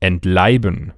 entleiben.